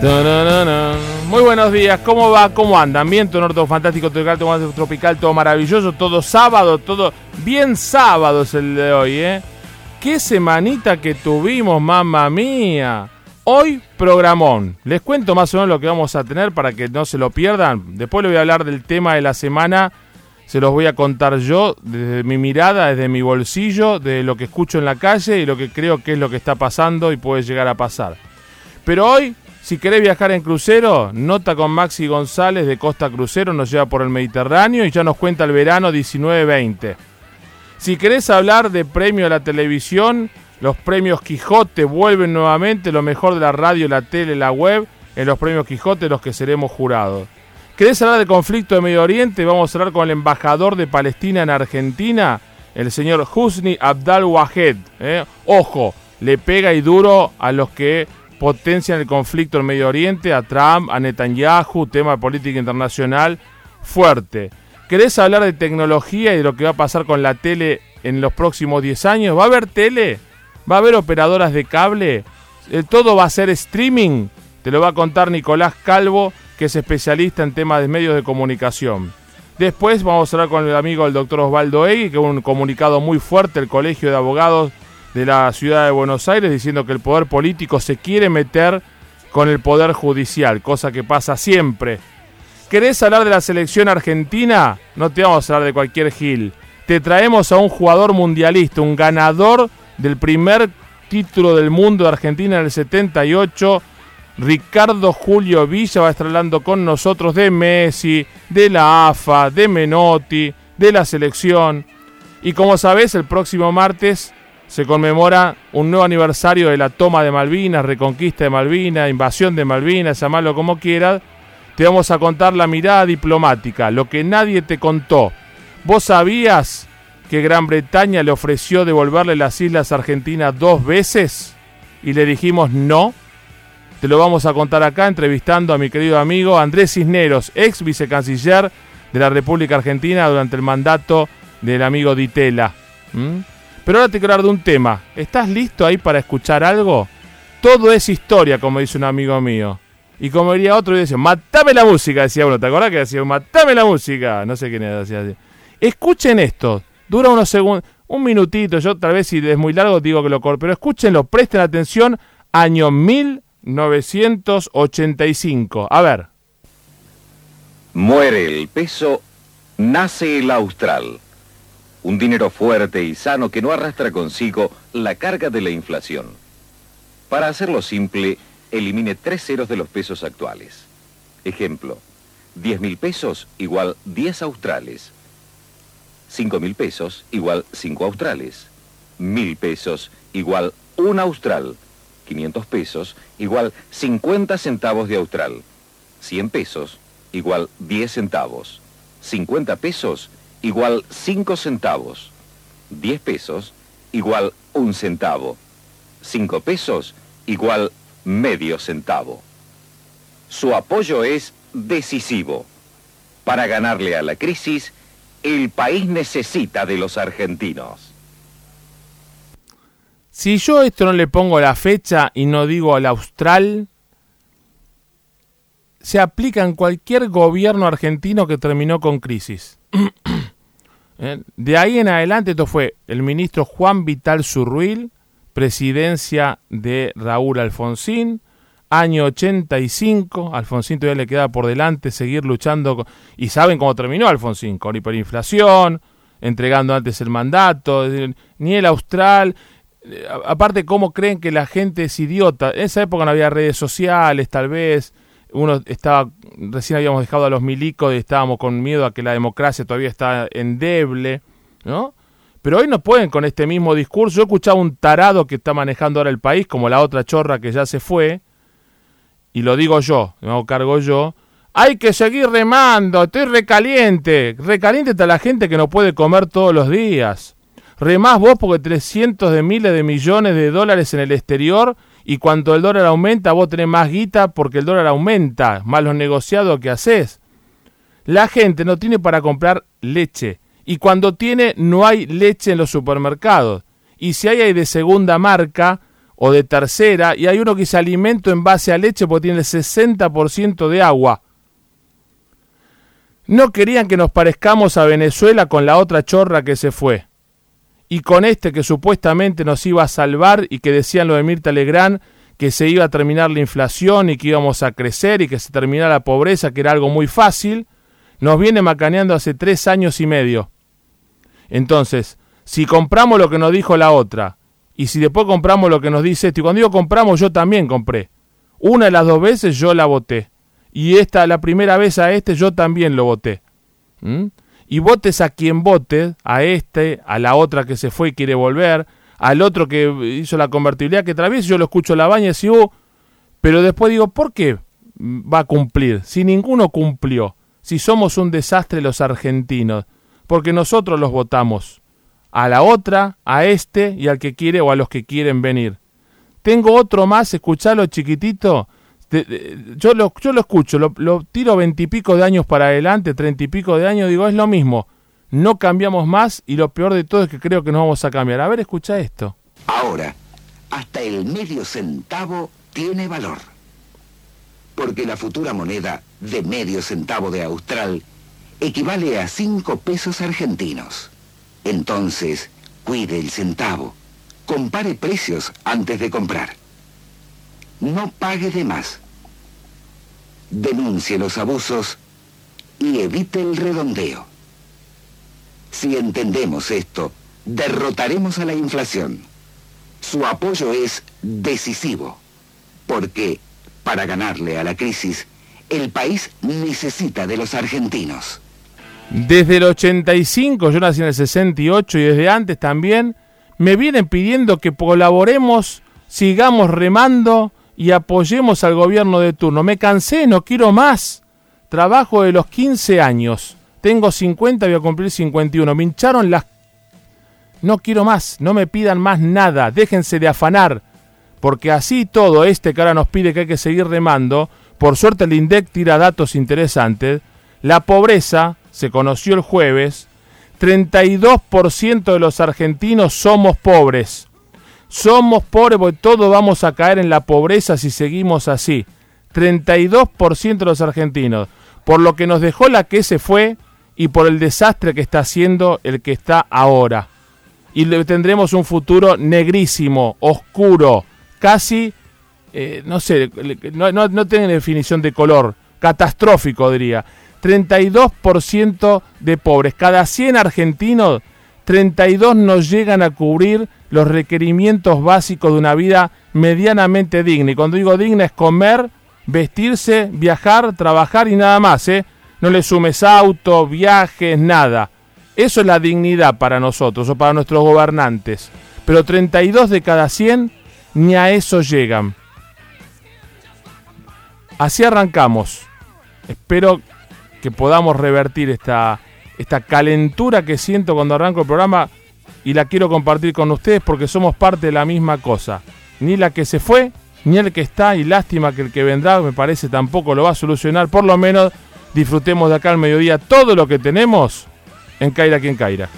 Muy buenos días, ¿cómo va? ¿Cómo andan? Viento norte fantástico, tropical, todo tropical, todo maravilloso, todo sábado, todo bien sábado es el de hoy, ¿eh? Qué semanita que tuvimos, mamá mía. Hoy programón. Les cuento más o menos lo que vamos a tener para que no se lo pierdan. Después les voy a hablar del tema de la semana. Se los voy a contar yo desde mi mirada, desde mi bolsillo, de lo que escucho en la calle y lo que creo que es lo que está pasando y puede llegar a pasar. Pero hoy si querés viajar en crucero, nota con Maxi González de Costa Crucero, nos lleva por el Mediterráneo y ya nos cuenta el verano 19-20. Si querés hablar de premio a la televisión, los premios Quijote vuelven nuevamente, lo mejor de la radio, la tele, la web, en los premios Quijote los que seremos jurados. ¿Querés hablar de conflicto de Medio Oriente? Vamos a hablar con el embajador de Palestina en Argentina, el señor Husni Abdal Wahed. ¿eh? Ojo, le pega y duro a los que potencian el conflicto en Medio Oriente, a Trump, a Netanyahu, tema de política internacional fuerte. ¿Querés hablar de tecnología y de lo que va a pasar con la tele en los próximos 10 años? ¿Va a haber tele? ¿Va a haber operadoras de cable? Eh, ¿Todo va a ser streaming? Te lo va a contar Nicolás Calvo, que es especialista en temas de medios de comunicación. Después vamos a hablar con el amigo del doctor Osvaldo Egui, que es un comunicado muy fuerte del Colegio de Abogados de la ciudad de Buenos Aires diciendo que el poder político se quiere meter con el poder judicial, cosa que pasa siempre. ¿Querés hablar de la selección argentina? No te vamos a hablar de cualquier Gil. Te traemos a un jugador mundialista, un ganador del primer título del mundo de Argentina en el 78. Ricardo Julio Villa va a estar hablando con nosotros de Messi, de la AFA, de Menotti, de la selección. Y como sabes, el próximo martes se conmemora un nuevo aniversario de la toma de Malvinas, reconquista de Malvinas, invasión de Malvinas, llamarlo como quieras. Te vamos a contar la mirada diplomática, lo que nadie te contó. ¿Vos sabías que Gran Bretaña le ofreció devolverle las islas argentinas dos veces? Y le dijimos no. Te lo vamos a contar acá entrevistando a mi querido amigo Andrés Cisneros, ex vicecanciller de la República Argentina durante el mandato del amigo Ditela. ¿Mm? Pero ahora te quiero hablar de un tema. ¿Estás listo ahí para escuchar algo? Todo es historia, como dice un amigo mío. Y como diría otro, dice, matame la música, decía uno. ¿Te acordás que decía, matame la música? No sé quién era, decía así. Escuchen esto. Dura unos segundos, un minutito. Yo tal vez si es muy largo digo que lo corto. Pero escúchenlo, presten atención. Año 1985. A ver. Muere el peso, nace el austral un dinero fuerte y sano que no arrastra consigo la carga de la inflación. Para hacerlo simple, elimine tres ceros de los pesos actuales. Ejemplo, 10 mil pesos igual 10 australes. 5 mil pesos igual 5 australes. 1000 pesos igual 1 austral. 500 pesos igual 50 centavos de austral. 100 pesos igual 10 centavos. 50 pesos igual 5 centavos. 10 pesos igual un centavo. 5 pesos igual medio centavo. Su apoyo es decisivo. Para ganarle a la crisis, el país necesita de los argentinos. Si yo esto no le pongo la fecha y no digo al austral, se aplica en cualquier gobierno argentino que terminó con crisis. Eh, de ahí en adelante, esto fue el ministro Juan Vital Zurruil, presidencia de Raúl Alfonsín, año 85, Alfonsín todavía le queda por delante seguir luchando, y saben cómo terminó Alfonsín, con hiperinflación, entregando antes el mandato, ni el austral, eh, aparte cómo creen que la gente es idiota, en esa época no había redes sociales tal vez, uno estaba, recién habíamos dejado a los milicos y estábamos con miedo a que la democracia todavía está endeble, ¿no? Pero hoy no pueden con este mismo discurso. Yo escuchaba un tarado que está manejando ahora el país, como la otra chorra que ya se fue, y lo digo yo, me hago cargo yo. Hay que seguir remando, estoy recaliente. Recaliente está la gente que no puede comer todos los días. Remás vos porque 300 de miles de millones de dólares en el exterior y cuando el dólar aumenta, vos tenés más guita porque el dólar aumenta, más los negociados que haces. La gente no tiene para comprar leche. Y cuando tiene, no hay leche en los supermercados. Y si hay, hay de segunda marca o de tercera, y hay uno que dice alimento en base a leche porque tiene el 60% de agua. No querían que nos parezcamos a Venezuela con la otra chorra que se fue. Y con este que supuestamente nos iba a salvar y que decían lo de Mirta Legrand, que se iba a terminar la inflación y que íbamos a crecer y que se terminara la pobreza, que era algo muy fácil, nos viene macaneando hace tres años y medio. Entonces, si compramos lo que nos dijo la otra, y si después compramos lo que nos dice este, y cuando digo compramos, yo también compré. Una de las dos veces yo la voté. Y esta, la primera vez a este, yo también lo voté. ¿Mm? Y votes a quien vote, a este, a la otra que se fue y quiere volver, al otro que hizo la convertibilidad que vez yo lo escucho la baña y digo, uh", pero después digo, ¿por qué va a cumplir? Si ninguno cumplió, si somos un desastre los argentinos, porque nosotros los votamos a la otra, a este y al que quiere o a los que quieren venir. Tengo otro más, escuchalo chiquitito. Yo, lo, yo lo escucho, lo, tiro veintipico de años para adelante, treinta y pico de años, digo, es lo mismo. No cambiamos más y lo peor de todo es que creo que no vamos a cambiar. A ver, escucha esto. Ahora, hasta el medio centavo tiene valor. Porque la futura moneda de medio centavo de Austral equivale a cinco pesos argentinos. Entonces, cuide el centavo. Compare precios antes de comprar. No pague de más. Denuncie los abusos y evite el redondeo. Si entendemos esto, derrotaremos a la inflación. Su apoyo es decisivo, porque para ganarle a la crisis, el país necesita de los argentinos. Desde el 85, yo nací en el 68 y desde antes también, me vienen pidiendo que colaboremos, sigamos remando y apoyemos al gobierno de turno. Me cansé, no quiero más. Trabajo de los 15 años. Tengo 50, voy a cumplir 51. Me hincharon las... No quiero más, no me pidan más nada. Déjense de afanar. Porque así todo este que ahora nos pide que hay que seguir remando, por suerte el INDEC tira datos interesantes, la pobreza se conoció el jueves, 32% de los argentinos somos pobres. Somos pobres porque todos vamos a caer en la pobreza si seguimos así. 32% de los argentinos. Por lo que nos dejó la que se fue y por el desastre que está haciendo el que está ahora. Y tendremos un futuro negrísimo, oscuro, casi, eh, no sé, no, no, tiene definición de color, catastrófico diría. 32% de pobres. Cada 100 argentinos, 32 no llegan a cubrir los requerimientos básicos de una vida medianamente digna. Y cuando digo digna es comer, vestirse, viajar, trabajar y nada más. ¿eh? No le sumes auto, viajes, nada. Eso es la dignidad para nosotros o para nuestros gobernantes. Pero 32 de cada 100 ni a eso llegan. Así arrancamos. Espero que podamos revertir esta, esta calentura que siento cuando arranco el programa y la quiero compartir con ustedes porque somos parte de la misma cosa. Ni la que se fue, ni el que está, y lástima que el que vendrá me parece tampoco lo va a solucionar. Por lo menos disfrutemos de acá al mediodía todo lo que tenemos en Caira quien Caira.